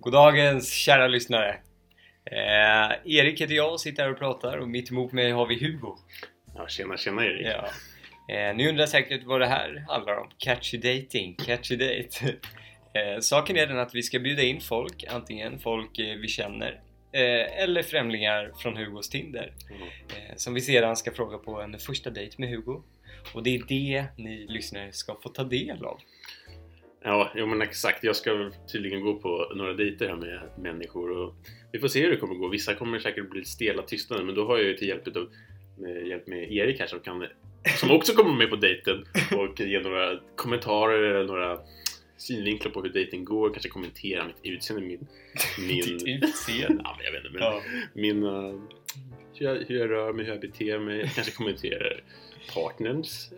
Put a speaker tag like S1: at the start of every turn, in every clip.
S1: Goddagens kära lyssnare! Eh, Erik heter jag och sitter här och pratar och mitt emot mig har vi Hugo.
S2: Ja, tjena, tjena Erik.
S1: Ja. Eh, ni undrar säkert vad det här handlar om. Catchy dating, catchy date. Eh, saken är den att vi ska bjuda in folk, antingen folk eh, vi känner eh, eller främlingar från Hugos Tinder.
S2: Mm.
S1: Eh, som vi sedan ska fråga på en första dejt med Hugo. Och det är det ni lyssnare ska få ta del av.
S2: Ja, jo, men exakt. Jag ska tydligen gå på några dejter här med människor och vi får se hur det kommer gå. Vissa kommer säkert bli stela tystnaden men då har jag ju till hjälp, av, med, hjälp med Erik här som kan som också kommer med på dejten och ge några kommentarer eller några synvinklar på hur dejten går, kanske kommentera mitt utseende, min... min
S1: Ditt utseende.
S2: ja, men jag vet inte, men
S1: Ja.
S2: min... uh, hur, jag, hur jag rör mig, hur jag beter mig, kanske kommenterar partnerns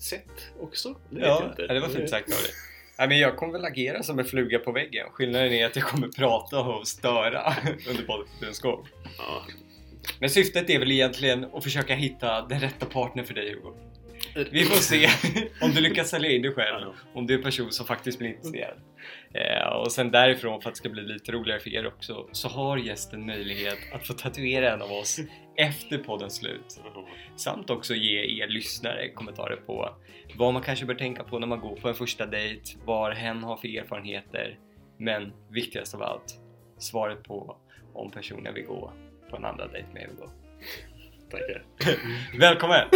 S2: sätt också. Det vet jag
S1: Ja,
S2: inte.
S1: ja, det var fint sagt av dig. Nej, men jag kommer väl agera som en fluga på väggen. Skillnaden är att jag kommer prata och störa under poddens gång.
S2: Ja,
S1: Men syftet är väl egentligen att försöka hitta den rätta partner för dig Hugo. Vi får se om du lyckas sälja in dig själv, om du är en person som faktiskt blir intresserad. Eh, och sen därifrån, för att det ska bli lite roligare för er också, så har gästen möjlighet att få tatuera en av oss efter poddens slut. Samt också ge er lyssnare kommentarer på vad man kanske bör tänka på när man går på en första dejt, vad hen har för erfarenheter, men viktigast av allt, svaret på om personen vill gå på en andra dejt med Hugo.
S2: tackar.
S1: Välkommen!